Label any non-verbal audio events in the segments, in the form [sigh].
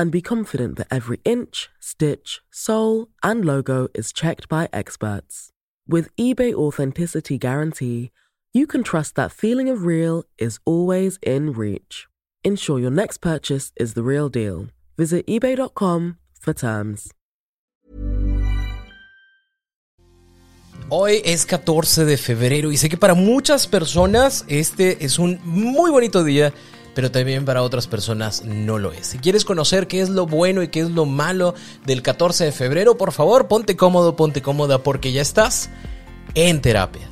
and be confident that every inch, stitch, sole, and logo is checked by experts. With eBay Authenticity Guarantee, you can trust that feeling of real is always in reach. Ensure your next purchase is the real deal. Visit eBay.com for terms. Hoy es 14 de febrero y sé que para muchas personas este es un muy bonito día, pero también para otras personas no lo es. Si quieres conocer qué es lo bueno y qué es lo malo del 14 de febrero, por favor, ponte cómodo, ponte cómoda porque ya estás en terapia.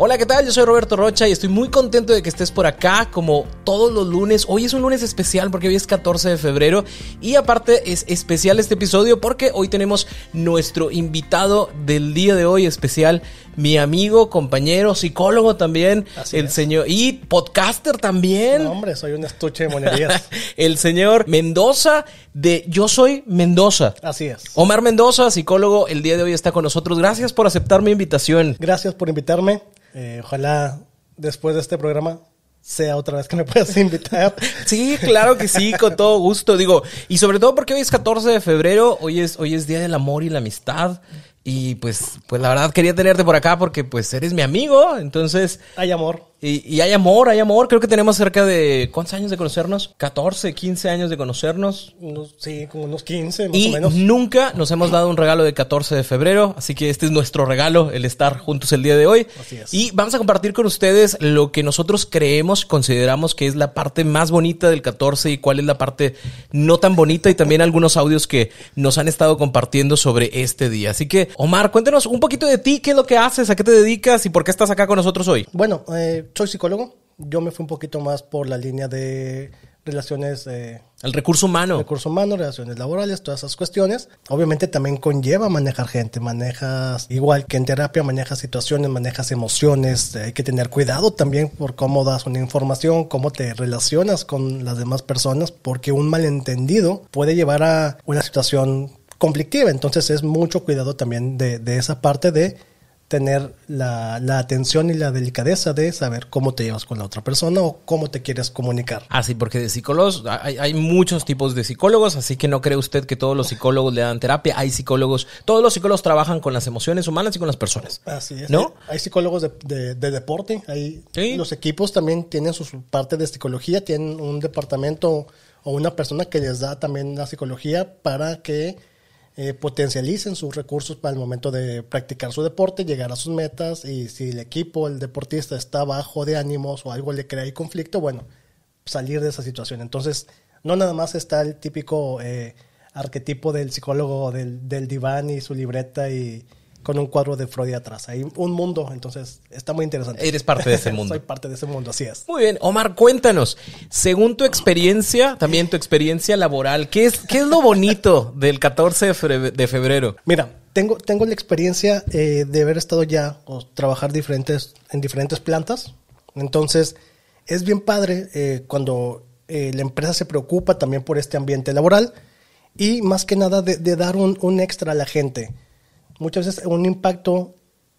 Hola, ¿qué tal? Yo soy Roberto Rocha y estoy muy contento de que estés por acá como todos los lunes. Hoy es un lunes especial porque hoy es 14 de febrero y aparte es especial este episodio porque hoy tenemos nuestro invitado del día de hoy especial, mi amigo, compañero, psicólogo también, Así el es. señor y podcaster también. No, hombre, soy un estuche de monerías. [laughs] el señor Mendoza de Yo Soy Mendoza. Así es. Omar Mendoza, psicólogo, el día de hoy está con nosotros. Gracias por aceptar mi invitación. Gracias por invitarme. Eh, ojalá después de este programa sea otra vez que me puedas invitar. [laughs] Sí, claro que sí, con todo gusto. Digo, y sobre todo porque hoy es 14 de febrero, hoy es, hoy es Día del Amor y la Amistad. Y pues, pues la verdad quería tenerte por acá porque pues eres mi amigo. Entonces, Hay amor. Y, y hay amor, hay amor. Creo que tenemos cerca de, ¿cuántos años de conocernos? 14, 15 años de conocernos. Unos, sí, como unos 15 más Y o menos. nunca nos hemos dado un regalo de 14 de febrero, así que este es nuestro regalo, el estar juntos el día de hoy. Así es. Y vamos a compartir con ustedes lo que nosotros creemos, consideramos que es la parte más bonita del 14 y cuál es la parte no tan bonita y también algunos audios que nos han estado compartiendo sobre este día. Así que, Omar, cuéntanos un poquito de ti, qué es lo que haces, a qué te dedicas y por qué estás acá con nosotros hoy. Bueno, eh, soy psicólogo. Yo me fui un poquito más por la línea de relaciones eh, El recurso humano. recursos humanos, relaciones laborales, todas esas cuestiones. Obviamente también conlleva manejar gente, manejas, igual que en terapia, manejas situaciones, manejas emociones, eh, hay que tener cuidado también por cómo das una información, cómo te relacionas con las demás personas, porque un malentendido puede llevar a una situación conflictiva, entonces es mucho cuidado también de, de esa parte de tener la, la atención y la delicadeza de saber cómo te llevas con la otra persona o cómo te quieres comunicar. Ah, sí, porque de psicólogos hay, hay muchos tipos de psicólogos, así que no cree usted que todos los psicólogos le dan terapia. Hay psicólogos, todos los psicólogos trabajan con las emociones humanas y con las personas. Así es. ¿No? Hay, hay psicólogos de, de- de deporte. Hay, Sí. Los equipos también tienen su parte de psicología. Tienen un departamento o una persona que les da también la psicología para que eh, potencialicen sus recursos para el momento de practicar su deporte, llegar a sus metas. Y si el equipo, el deportista está bajo de ánimos o algo le crea ahí conflicto, bueno, salir de esa situación. Entonces, no nada más está el típico eh, arquetipo del psicólogo del, del diván y su libreta y con un cuadro de Freud atrás. Hay un mundo, entonces está muy interesante. Eres parte de ese mundo. [laughs] Soy parte de ese mundo, así es. Muy bien, Omar, cuéntanos, según tu experiencia, también tu experiencia laboral, ¿qué es, qué es lo bonito del 14 de febrero? Mira, tengo, tengo la experiencia eh, de haber estado ya o trabajar diferentes, en diferentes plantas. Entonces, es bien padre eh, cuando eh, la empresa se preocupa también por este ambiente laboral y más que nada de, de dar un, un extra a la gente. Muchas veces un impacto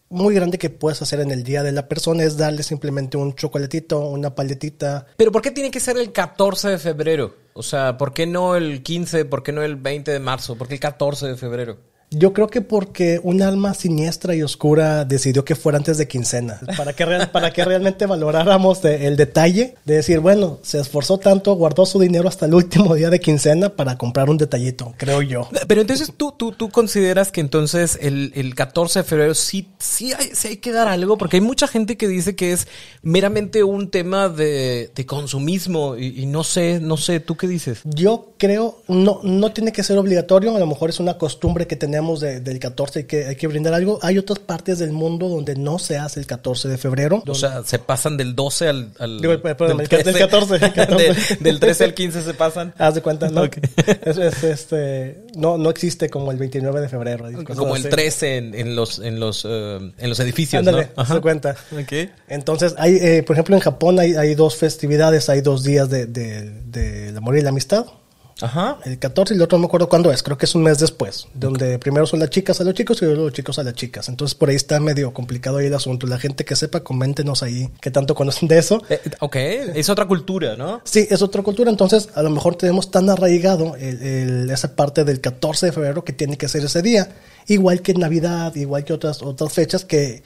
muy grande que puedes hacer en el día de la persona es darle simplemente un chocolatito, una paletita, Pero ¿por qué tiene que ser el 14 de febrero? O sea, ¿por qué no el 15? ¿Por qué no el 20 de marzo? ¿Por qué el 14 de febrero? Yo creo que porque un alma siniestra y oscura decidió que fuera antes de quincena, para que, real- para que realmente valoráramos de- el detalle de decir, bueno, se esforzó tanto, guardó su dinero hasta el último día de quincena para comprar un detallito, creo yo. Pero entonces tú, tú, tú consideras que entonces el, el 14 de febrero sí, sí, hay, sí hay que dar algo, porque hay mucha gente que dice que es meramente un tema de, de consumismo y, y no sé, no sé, ¿tú qué dices? Yo creo, no, no tiene que ser obligatorio, a lo mejor es una costumbre que tenemos tenemos de- del 14 y que hay que brindar algo. Hay otras partes del mundo donde no se hace el 14 de febrero. O sea, se pasan del 12 al... al Digo, perdón, del 14, el 14. Del- del 13 [laughs] al 15 se pasan. [laughs] Haz de cuenta, ¿no? Ok. [laughs] Es- es, este, no, no existe como el 29 de febrero. Como el así. 13 en, en los, en, los, eh, en los edificios, Ándale, ¿no? haz de cuenta. Ok. Entonces, hay, eh, por ejemplo, en Japón hay, hay dos festividades, hay dos días de, de, del amor y la amistad. Ajá. El 14 y el otro no me acuerdo cuándo es, creo que es un mes después, donde primero son las chicas a los chicos y luego los chicos a las chicas. Entonces por ahí está medio complicado ahí el asunto. La gente que sepa, coméntenos ahí que tanto conocen de eso. Eh, ok, es otra cultura, ¿no? Sí, es otra cultura, entonces a lo mejor tenemos tan arraigado el- el- esa parte del 14 de febrero que tiene que ser ese día, igual que Navidad, igual que otras, otras fechas que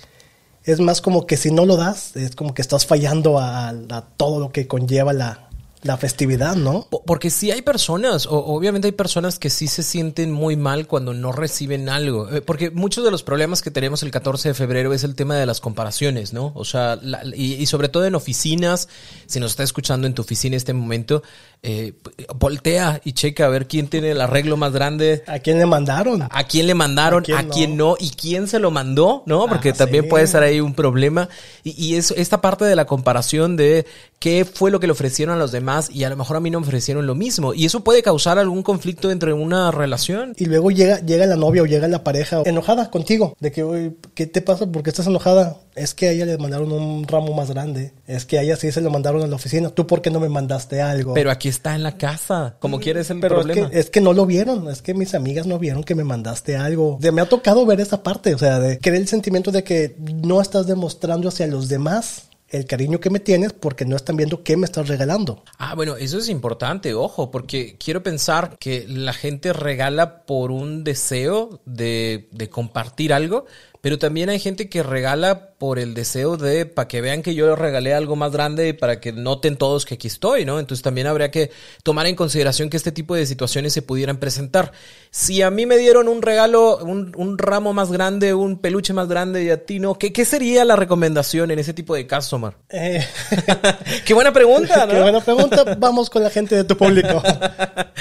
es más como que si no lo das, es como que estás fallando a, a todo lo que conlleva la, la festividad, ¿no? Po- Porque sí hay personas, o- obviamente hay personas que sí se sienten muy mal cuando no reciben algo. Eh, Porque muchos de los problemas que tenemos el 14 de febrero es el tema de las comparaciones, ¿no? O sea, la- y, y sobre todo en oficinas, si nos está escuchando en tu oficina en este momento, eh, voltea y checa a ver quién tiene el arreglo más grande. ¿A quién le mandaron? A quién le mandaron, a ¿A quién, no? no? y quién se lo mandó, ¿no? Porque Ah, también sí. puede ser ahí un problema. Y, y es esta parte de la comparación de qué fue lo que le ofrecieron a los demás y a lo mejor a mí no me ofrecieron lo mismo. Y eso puede causar algún conflicto dentro de una relación. Y luego llega, llega la novia o llega la pareja enojada contigo, de que, "Oye, ¿qué te pasa? ¿Por qué estás enojada? Es que a ella le mandaron un ramo más grande, es que a ella sí se lo mandaron a la oficina, ¿tú por qué no me mandaste algo? Pero aquí está en la casa, como quieres el Pero es problema. que, es que no lo vieron, es que mis amigas no vieron que me mandaste algo. De, me ha tocado ver esa parte, o sea, de creer el sentimiento de que no estás demostrando hacia los demás el cariño que me tienes porque no están viendo qué me estás regalando. Ah, bueno, eso es importante, ojo, porque quiero pensar que la gente regala por un deseo de, de compartir algo, pero también hay gente que regala por el deseo de, para que vean que yo les regalé algo más grande y para que noten todos que aquí estoy, ¿no? Entonces también habría que tomar en consideración que este tipo de situaciones se pudieran presentar. Si a mí me dieron un regalo, un, un ramo más grande, un peluche más grande y a ti no, ¿qué, qué sería la recomendación en ese tipo de casos, Omar? Eh, [laughs] Qué buena pregunta, [laughs] ¿no? Qué buena pregunta. Vamos con la gente de tu público.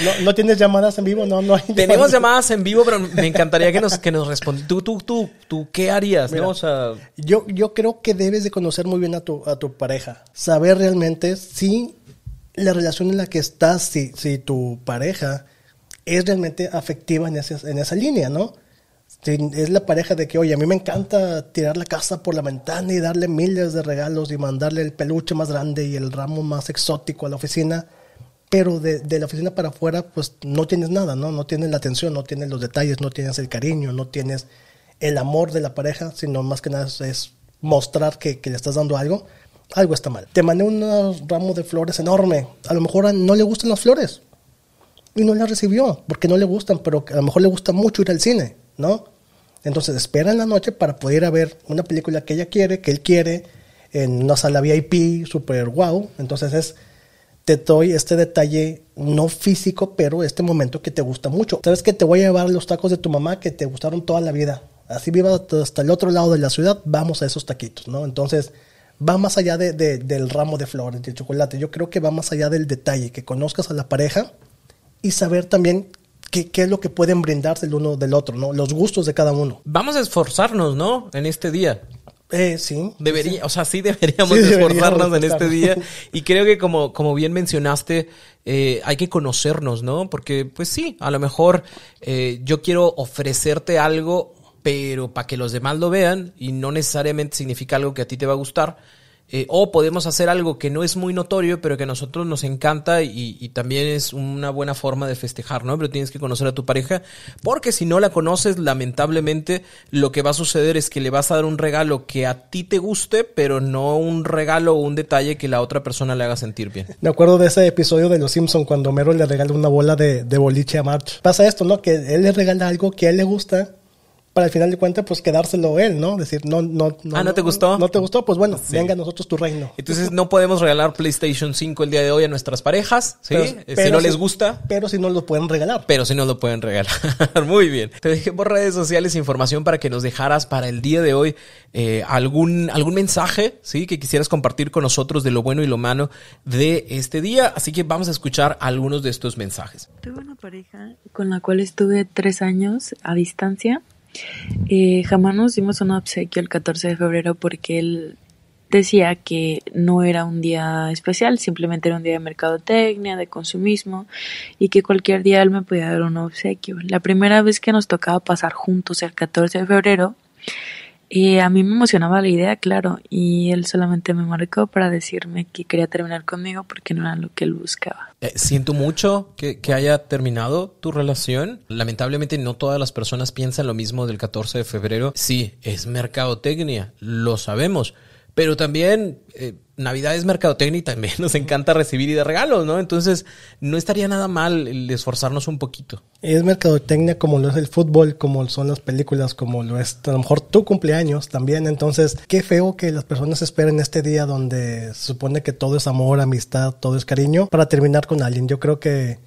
¿No, no tienes llamadas en vivo? No, no hay. Tenemos llamadas en vivo, pero me encantaría que nos, que nos respondas. Tú, tú, tú, tú, ¿qué harías? Mira. ¿no? O sea, Yo, yo creo que debes de conocer muy bien a tu, a tu pareja. Saber realmente si la relación en la que estás, si, si tu pareja es realmente afectiva en, ese- en esa línea, ¿no? Si es la pareja de que, oye, a mí me encanta tirar la casa por la ventana y darle miles de regalos y mandarle el peluche más grande y el ramo más exótico a la oficina, pero de, de la oficina para afuera, pues no tienes nada, ¿no? No tienes la atención, no tienes los detalles, no tienes el cariño, no tienes el amor de la pareja, sino más que nada es, mostrar que, que le estás dando algo, algo está mal. Te mandé un ramo de flores enorme, a lo mejor no le gustan las flores y no las recibió porque no le gustan, pero a lo mejor le gusta mucho ir al cine, ¿no? Entonces espera en la noche para poder ir a ver una película que ella quiere, que él quiere, en una sala VIP, super wow. Entonces es, te doy este detalle no físico, pero este momento que te gusta mucho. Sabes que te voy a llevar los tacos de tu mamá que te gustaron toda la vida. Así viva hasta el otro lado de la ciudad, vamos a esos taquitos, ¿no? Entonces va más allá de- de- del ramo de flores, de chocolate. Yo creo que va más allá del detalle, que conozcas a la pareja y saber también qué, qué es lo que pueden brindarse el uno del otro, ¿no? Los gustos de cada uno. vamos a esforzarnos, ¿no? En este día. Eh, sí. Debería, o sea, sí deberíamos Sí, esforzarnos deberíamos en este día. Y creo que como, como bien mencionaste, eh, hay que conocernos, ¿no? Porque, pues sí, a lo mejor eh, yo quiero ofrecerte algo, pero para que los demás lo vean y no necesariamente significa algo que a ti te va a gustar. Eh, o podemos hacer algo que no es muy notorio, pero que a nosotros nos encanta y, también es una buena forma de festejar, ¿no? Pero tienes que conocer a tu pareja, porque si no la conoces, lamentablemente lo que va a suceder es que le vas a dar un regalo que a ti te guste, pero no un regalo o un detalle que la otra persona le haga sentir bien. Me acuerdo de ese episodio de Los Simpson cuando Homero le regala una bola de, de boliche a March. Pasa esto, ¿no? Que él le regala algo que a él le gusta, para al final de cuentas, pues quedárselo él, ¿no? Decir, no, no, no. Ah, ¿no te gustó? No te gustó, pues bueno, Sí. venga a nosotros tu reino. Entonces no podemos regalar PlayStation 5 el día de hoy a nuestras parejas, ¿sí? Pero- Eh, si pero no si- les gusta, Pero si no lo pueden regalar. pero si no lo pueden regalar. [laughs] Muy bien. Te dejé por redes sociales información para que nos dejaras para el día de hoy eh, algún, algún mensaje, ¿sí? Que quisieras compartir con nosotros de lo bueno y lo malo de este día. Así que vamos a escuchar algunos de estos mensajes. Tuve una pareja con la cual estuve tres años a distancia. Eh, jamás nos dimos un obsequio el 14 de febrero porque él decía que no era un día especial, simplemente era un día de mercadotecnia, de consumismo y que cualquier día él me podía dar un obsequio. La primera vez que nos tocaba pasar juntos el 14 de febrero, eh, a mí me emocionaba la idea, claro, y él solamente me marcó para decirme que quería terminar conmigo porque no era lo que él buscaba. Eh, siento mucho que, que haya terminado tu relación. Lamentablemente no todas las personas piensan lo mismo del 14 de febrero. Sí, es mercadotecnia, lo sabemos. Pero también eh, Navidad es mercadotecnia y también [laughs] nos encanta recibir y dar regalos, ¿no? Entonces no estaría nada mal el esforzarnos un poquito. Es mercadotecnia como lo es el fútbol, como son las películas, como lo es a lo mejor tu cumpleaños también. Entonces, qué feo que las personas esperen este día donde se supone que todo es amor, amistad, todo es cariño, para terminar con alguien. Yo creo que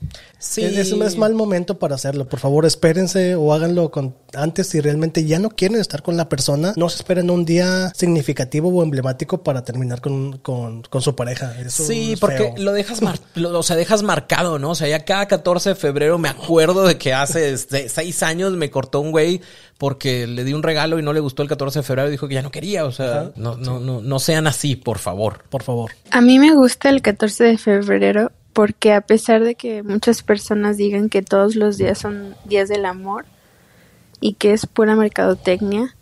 Sí. es, es, mal momento para hacerlo. Por favor, espérense o háganlo con, antes si realmente ya no quieren estar con la persona. No se esperen un día significativo o emblemático para terminar con, con, con su pareja. Eso Sí, es porque feo. lo dejas mar- [laughs] lo- o sea, dejas marcado, ¿no? O sea, ya cada 14 de febrero me acuerdo de que hace se- seis años me cortó un güey porque le di un regalo y no le gustó el 14 de febrero y dijo que ya no quería. O sea, no, no, no, no sean así, por favor. Por favor. A mí me gusta el 14 de febrero porque a pesar de que muchas personas digan que todos los días son días del amor y que es pura mercadotecnia,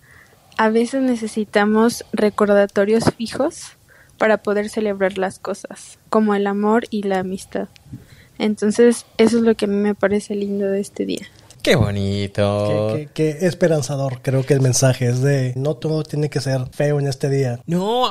a veces necesitamos recordatorios fijos para poder celebrar las cosas, como el amor y la amistad. Entonces, eso es lo que a mí me parece lindo de este día. Qué bonito. Qué, qué- qué esperanzador creo que el mensaje es de no todo tiene que ser feo en este día. No,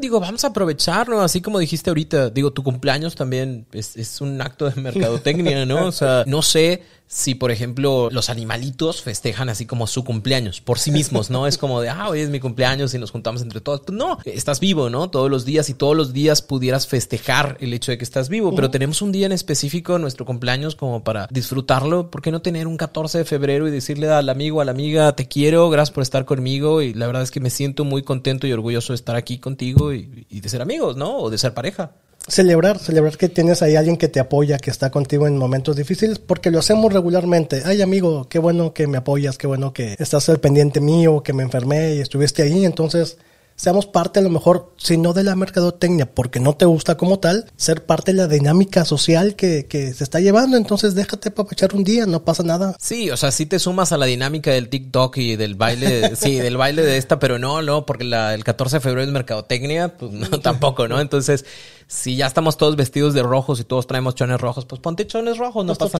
digo, vamos a aprovecharlo, así como dijiste ahorita. Digo, tu cumpleaños también es, es un acto de mercadotecnia, ¿no? O sea, no sé si, por ejemplo, los animalitos festejan así como su cumpleaños por sí mismos, ¿no? Es como de, ah, hoy es mi cumpleaños y nos juntamos entre todos. Pues no, estás vivo, ¿no? Todos los días y todos los días pudieras festejar el hecho de que estás vivo, pero tenemos un día en específico, nuestro cumpleaños, como para disfrutarlo. ¿Por qué no tener un 14 de febrero y decirle al amigo, a la amiga, te quiero, gracias por estar conmigo y la verdad es que me siento muy contento y orgulloso de estar aquí contigo y, y de ser amigos, ¿no? O de ser pareja. Celebrar, celebrar que tienes ahí alguien que te apoya, que está contigo en momentos difíciles, porque lo hacemos regularmente. Ay, amigo, qué bueno que me apoyas, qué bueno que estás al pendiente mío, que me enfermé y estuviste ahí. Entonces, seamos parte a lo mejor, si no de la mercadotecnia, porque no te gusta como tal, ser parte de la dinámica social que, que se está llevando. Entonces, déjate papachar un día, no pasa nada. Sí, o sea, sí te sumas a la dinámica del TikTok y del baile, [laughs] sí, del baile de esta, pero no, no, porque la, el 14 de febrero es mercadotecnia, pues no, [laughs] tampoco, ¿no? Entonces, si ya estamos todos vestidos de rojos y todos traemos chones rojos, pues ponte chones rojos, no pasa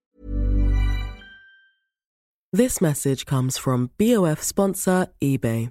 This message comes from BOF sponsor eBay.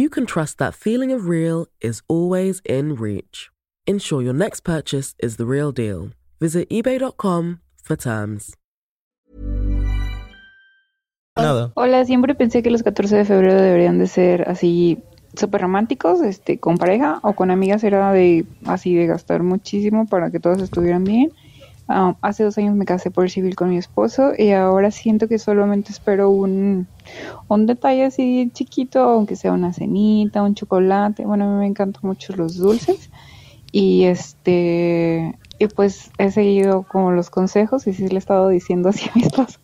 you can trust that feeling of real is always in reach. Ensure your next purchase is the real deal. Visit eBay.com for terms. nada. Hola, siempre pensé que los 14 de febrero deberían de ser así súper románticos, este, con pareja o con amigas era de así de gastar muchísimo para que todos estuvieran bien. Ah, hace dos años me casé por civil con mi esposo y ahora siento que solamente espero un, un detalle así chiquito, aunque sea una cenita, un chocolate. Bueno, a mí me encantan mucho los dulces y este y pues he seguido como los consejos y sí le he estado diciendo así a mi esposo.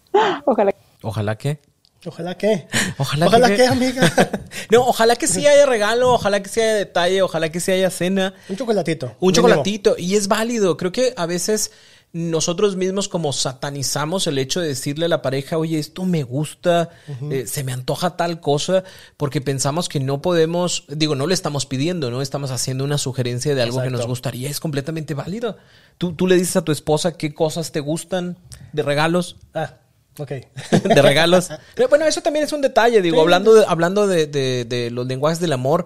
Ojalá [laughs] Ojalá que. Ojalá que. Ojalá, Ojalá que, que, amiga. [laughs] no, ojalá que sí haya regalo, ojalá que sí haya detalle, ojalá que sí haya cena. Un chocolatito. Un mínimo. chocolatito. Y es válido. Creo que a veces nosotros mismos como satanizamos el hecho de decirle a la pareja, oye, esto me gusta, eh, se me antoja tal cosa, porque pensamos que no podemos, digo, no le estamos pidiendo, ¿no? Estamos haciendo una sugerencia de algo que nos gustaría, es completamente válido. ¿Tú, tú le dices a tu esposa qué cosas te gustan de regalos. Ah, ok. [laughs] de regalos. [laughs] Pero bueno, eso también es un detalle, digo, hablando de, hablando de, de- de los lenguajes del amor,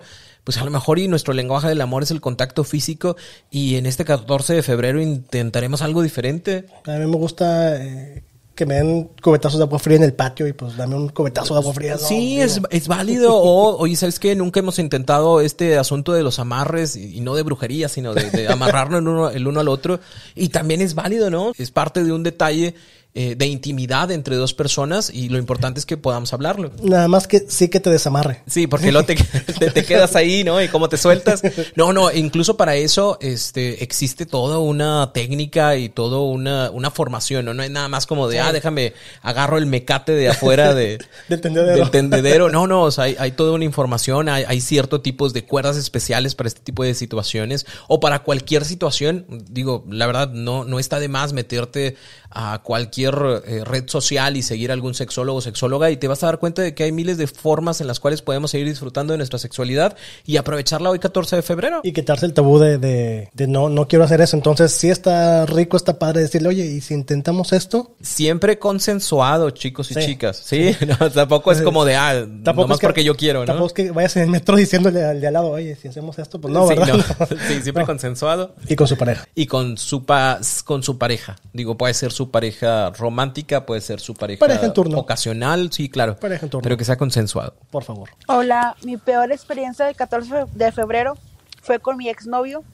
pues a lo mejor y nuestro lenguaje del amor es el contacto físico y en este 14 de febrero intentaremos algo diferente. A mí me gusta eh, que me den cubetazos de agua fría en el patio y pues dame un cubetazo de agua fría. ¿no? Sí, es, es válido. [laughs] O, oye, ¿sabes qué? Nunca hemos intentado este asunto de los amarres y, y no de brujería, sino de, de [laughs] amarrarnos el uno, el uno al otro. Y también es válido, ¿no? Es parte de un detalle eh, de intimidad entre dos personas y lo importante es que podamos hablarlo. Nada más que sí que te desamarre. Sí, porque luego te, te, te quedas ahí, ¿no? Y cómo te sueltas. No, no, incluso para eso este, existe toda una técnica y toda una, una formación, ¿no? No es nada más como de, ah, déjame, agarro el mecate de afuera de, [laughs] Del tendedero. del tendedero. No, no, o sea, hay, hay toda una información, hay, hay ciertos tipos de cuerdas especiales para este tipo de situaciones o para cualquier situación. Digo, la verdad, no, no está de más meterte a cualquier eh, red social y seguir a algún sexólogo o sexóloga y te vas a dar cuenta de que hay miles de formas en las cuales podemos seguir disfrutando de nuestra sexualidad y aprovecharla hoy 14 de febrero. Y quitarse el tabú de, de, de no, no quiero hacer eso. Entonces, sí está rico, está padre decirle, oye, ¿y si intentamos esto? Siempre consensuado, chicos y Sí. chicas. Sí, [laughs] No, tampoco es como de, ah, Tampoco nomás es que- porque yo quiero, ¿no? Tampoco es que vayas en el metro [laughs] diciéndole al de al lado, oye, si hacemos esto, pues no, Sí, ¿verdad? no. [laughs] Sí, siempre consensuado. Y con su pareja. Y con su, pa- con su pareja. Digo, puede ser su pareja romántica, puede ser su pareja, Pareja en turno. ocasional, sí, claro. Pareja en turno. Pero que sea consensuado. Por favor. Hola, mi peor experiencia del 14 de febrero fue con mi exnovio.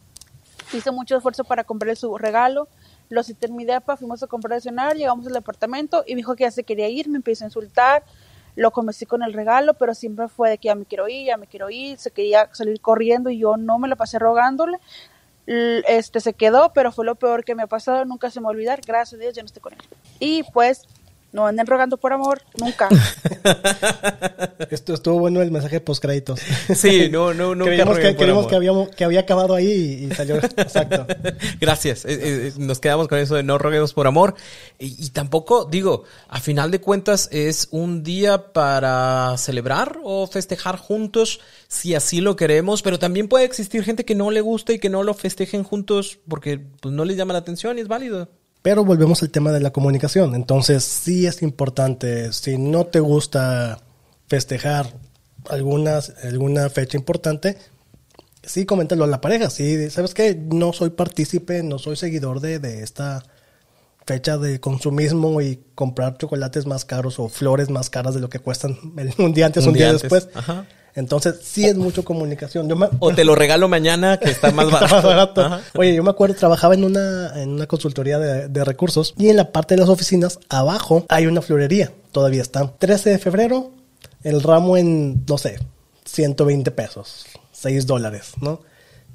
Hice mucho esfuerzo para comprarle su regalo. Lo cité en mi depa, fuimos a comprar de cenar, llegamos al departamento y me dijo que ya se quería ir, me empezó a insultar. Lo convencí con el regalo, pero siempre fue de que ya me quiero ir, ya me quiero ir. Se quería salir corriendo y yo no me la pasé rogándole. Este se quedó, pero fue lo peor que me ha pasado. Nunca se me va a olvidar. Gracias a Dios ya no estoy con él. Y pues, no anden rogando por amor, nunca. [laughs] [laughs] Esto estuvo bueno el mensaje post créditos. Sí, no, no, no. [laughs] creímos que, creímos que, habíamos, que había acabado ahí y, y salió. Exacto. Gracias. Eh, eh, nos quedamos con eso de no roguemos por amor. Y, y tampoco, digo, a final de cuentas es un día para celebrar o festejar juntos, si así lo queremos, pero también puede existir gente que no le gusta y que no lo festejen juntos porque pues, no les llama la atención y es válido. Pero volvemos al tema de la comunicación. Entonces, sí es importante, si no te gusta festejar algunas, alguna fecha importante, sí coméntalo a la pareja. Sí, ¿sabes qué? No soy partícipe, no soy seguidor de, de esta fecha de consumismo y comprar chocolates más caros o flores más caras de lo que cuestan [laughs] un día antes, Un un, día día, antes. después. Ajá. Entonces, sí es mucho comunicación. Yo me- O te lo regalo mañana que está más [laughs] Está barato. más barato. Ajá. Oye, yo me acuerdo, trabajaba en una, en una consultoría de, de recursos y en la parte de las oficinas, abajo, hay una florería. Todavía está. 13 de febrero, el ramo en, no sé, 120 pesos, 6 dólares, ¿no?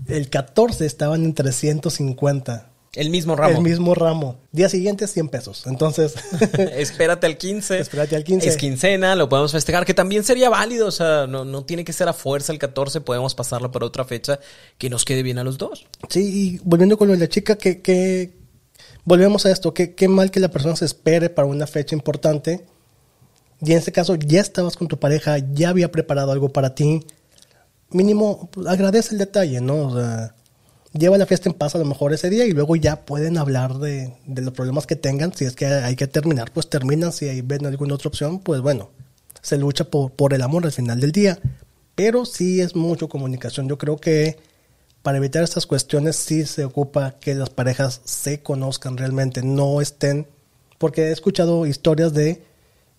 El 14 estaban en 350. El mismo ramo. El mismo ramo. Día siguiente, 100 pesos. Entonces, [laughs] [laughs] Espérate al 15. Espérate al 15. Es quincena, lo podemos festejar, que también sería válido. O sea, no, no tiene que ser a fuerza el 14, podemos pasarlo por otra fecha que nos quede bien a los dos. Sí, y volviendo con lo de la chica, que, que volvemos a esto, que qué mal que la persona se espere para una fecha importante. Y en este caso ya estabas con tu pareja, ya había preparado algo para ti. Mínimo, pues, agradece el detalle, ¿no? O sea, lleva la fiesta en paz a lo mejor ese día y luego ya pueden hablar de, los problemas que tengan. Si es que hay que terminar, pues terminan. Si ahí ven alguna otra opción, pues bueno, se lucha por el amor al final del día. Pero sí es mucho comunicación. Yo creo que para evitar estas cuestiones sí se ocupa que las parejas se conozcan realmente, no estén, porque he escuchado historias de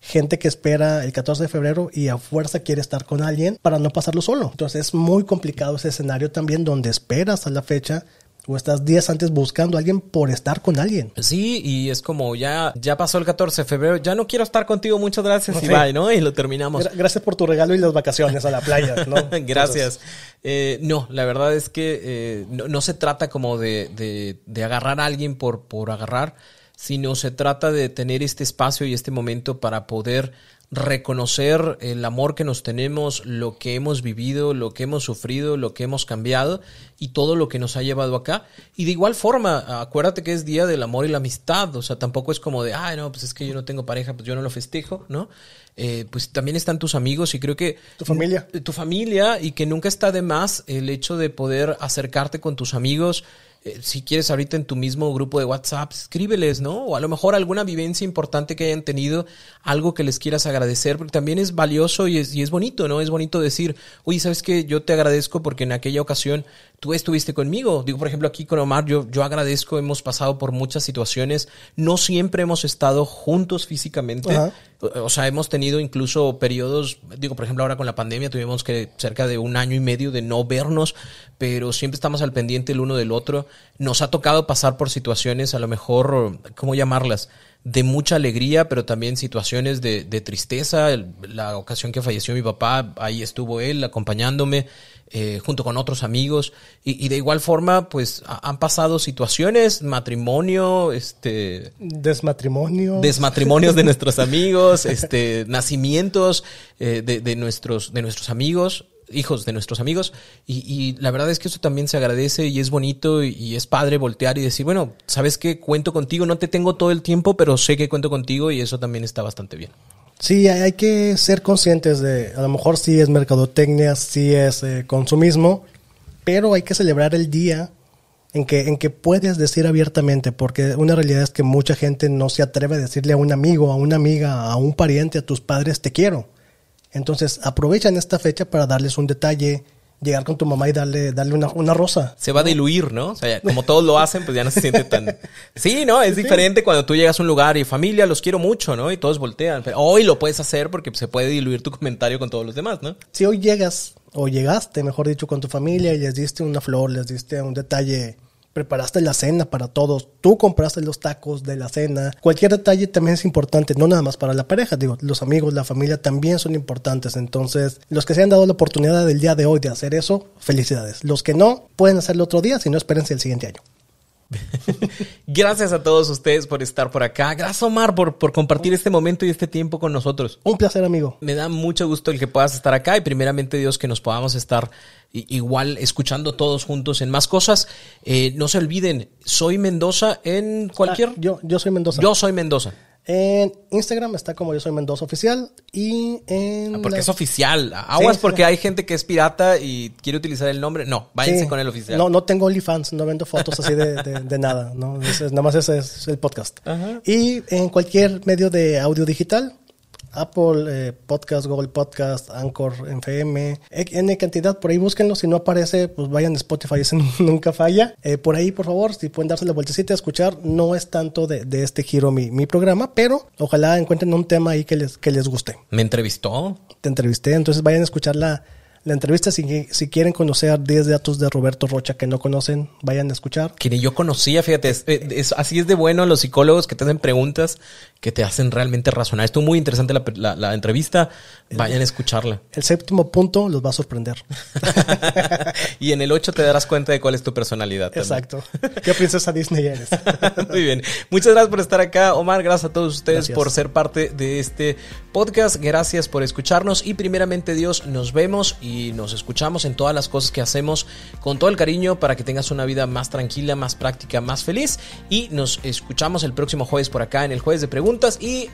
gente que espera el 14 de febrero y a fuerza quiere estar con alguien para no pasarlo solo. Entonces es muy complicado ese escenario también donde esperas a la fecha o estás días antes buscando a alguien por estar con alguien. Sí, y es como ya, ya pasó el 14 de febrero, ya no quiero estar contigo, muchas gracias y Sí. bye, ¿no? Y lo terminamos. Gra- Gracias por tu regalo y las vacaciones a la playa, ¿no? [laughs] Gracias. Eh, no, la verdad es que eh, no, no se trata como de, de- de agarrar a alguien por, por agarrar, sino se trata de tener este espacio y este momento para poder reconocer el amor que nos tenemos, lo que hemos vivido, lo que hemos sufrido, lo que hemos cambiado y todo lo que nos ha llevado acá. Y de igual forma, acuérdate que es Día del Amor y la Amistad, o sea, tampoco es como de, ay, no, pues es que yo no tengo pareja, pues yo no lo festejo, ¿no? Eh, pues también están tus amigos y creo que... Tu familia. Tu familia y que nunca está de más el hecho de poder acercarte con tus amigos, eh, si quieres ahorita en tu mismo grupo de WhatsApp, escríbeles, ¿no? O a lo mejor alguna vivencia importante que hayan tenido, algo que les quieras agradecer, porque también es valioso y es, y es bonito, ¿no? Es bonito decir, oye, ¿sabes qué? Yo te agradezco porque en aquella ocasión tú estuviste conmigo. Digo, por ejemplo, aquí con Omar, yo, yo agradezco, hemos pasado por muchas situaciones, no siempre hemos estado juntos físicamente. O sea, hemos tenido incluso periodos, digo, por ejemplo, ahora con la pandemia tuvimos que cerca de un año y medio de no vernos, pero siempre estamos al pendiente el uno del otro. Nos ha tocado pasar por situaciones, a lo mejor, ¿cómo llamarlas? de mucha alegría, pero también situaciones de, de tristeza. la ocasión que falleció mi papá, ahí estuvo él acompañándome. Eh, junto con otros amigos y, de igual forma pues han pasado situaciones, matrimonio, este... Desmatrimonio. Desmatrimonios de [laughs] nuestros amigos, este, nacimientos eh, de, de, nuestros, de nuestros amigos hijos de nuestros amigos y, la verdad es que eso también se agradece y es bonito y, y, es padre voltear y decir, bueno, sabes que cuento contigo, no te tengo todo el tiempo, pero sé que cuento contigo y eso también está bastante bien. Sí, hay que ser conscientes de, a lo mejor sí es mercadotecnia, sí es eh, consumismo, pero hay que celebrar el día en que, en que puedes decir abiertamente, porque una realidad es que mucha gente no se atreve a decirle a un amigo, a una amiga, a un pariente, a tus padres, te quiero. Entonces aprovechan esta fecha para darles un detalle, llegar con tu mamá y darle, darle una, una, rosa. Se va a diluir, ¿no? O sea, como todos lo hacen, pues ya no se siente tan... [laughs] Sí, ¿no? Es diferente cuando tú llegas a un lugar y familia, los quiero mucho, ¿no? Y todos voltean. Pero hoy lo puedes hacer porque se puede diluir tu comentario con todos los demás, ¿no? Si hoy llegas, o llegaste, mejor dicho, con tu familia y les diste una flor, les diste un detalle preparaste la cena para todos, tú compraste los tacos de la cena. Cualquier detalle también es importante, no nada más para la pareja, digo, los amigos, la familia también son importantes. Entonces, los que se han dado la oportunidad del día de hoy de hacer eso, felicidades. Los que no, pueden hacerlo otro día, si no, espérense el siguiente año. [laughs] Gracias a todos ustedes por estar por acá. Gracias, Omar, por, por compartir este momento y este tiempo con nosotros. Un placer, amigo. Me da mucho gusto el que puedas estar acá y primeramente Dios que nos podamos estar igual escuchando todos juntos en más cosas. Eh, no se olviden, soy Mendoza en cualquier... Ah, yo, yo soy Mendoza. Yo soy Mendoza. En Instagram está como yo soy Mendoza Oficial y en... Ah, porque es oficial. Aguas porque hay gente que es pirata y quiere utilizar el nombre. No, váyanse con el oficial. No, no tengo OnlyFans, no vendo fotos así de, de, nada. ¿no? nada más ese es el podcast. Y en cualquier medio de audio digital, Apple eh, Podcast, Google Podcast, Anchor, FM, N cantidad, por ahí búsquenlo, si no aparece, pues vayan a Spotify, [laughs] ese nunca falla. Eh, por ahí, por favor, si pueden darse la vueltecita a escuchar, no es tanto de, este giro mi, mi, programa, pero ojalá encuentren un tema ahí que les, que les guste. ¿Me entrevistó? Te entrevisté, entonces vayan a escuchar la, la entrevista. Si, si quieren conocer 10 datos de Roberto Rocha que no conocen, vayan a escuchar. Que ni yo conocía, fíjate, es, así es de bueno los psicólogos que te hacen preguntas que te hacen realmente razonar. Estuvo muy interesante la, la, entrevista, vayan a escucharla. El séptimo punto los va a sorprender. [laughs] y en el 8 te darás cuenta de cuál es tu personalidad. Exacto. ¿Qué princesa Disney eres? [laughs] muy bien. Muchas gracias por estar acá, Omar. Gracias a todos ustedes por ser parte de este podcast. Gracias por escucharnos y primeramente Dios, nos vemos y nos escuchamos en todas las cosas que hacemos con todo el cariño para que tengas una vida más tranquila, más práctica, más feliz. Y nos escuchamos el próximo jueves por acá en el jueves de preguntas y,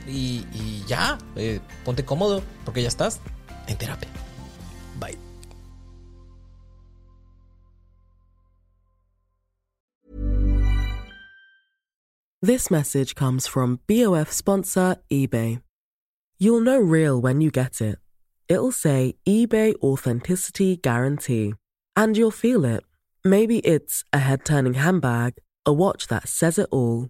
ya, eh, ponte cómodo porque ya estás en terapia. Bye. This message comes from BOF sponsor eBay. You'll know real when you get it. it'll say eBay Authenticity Guarantee. And you'll feel it. Maybe it's a head turning handbag, a watch that says it all,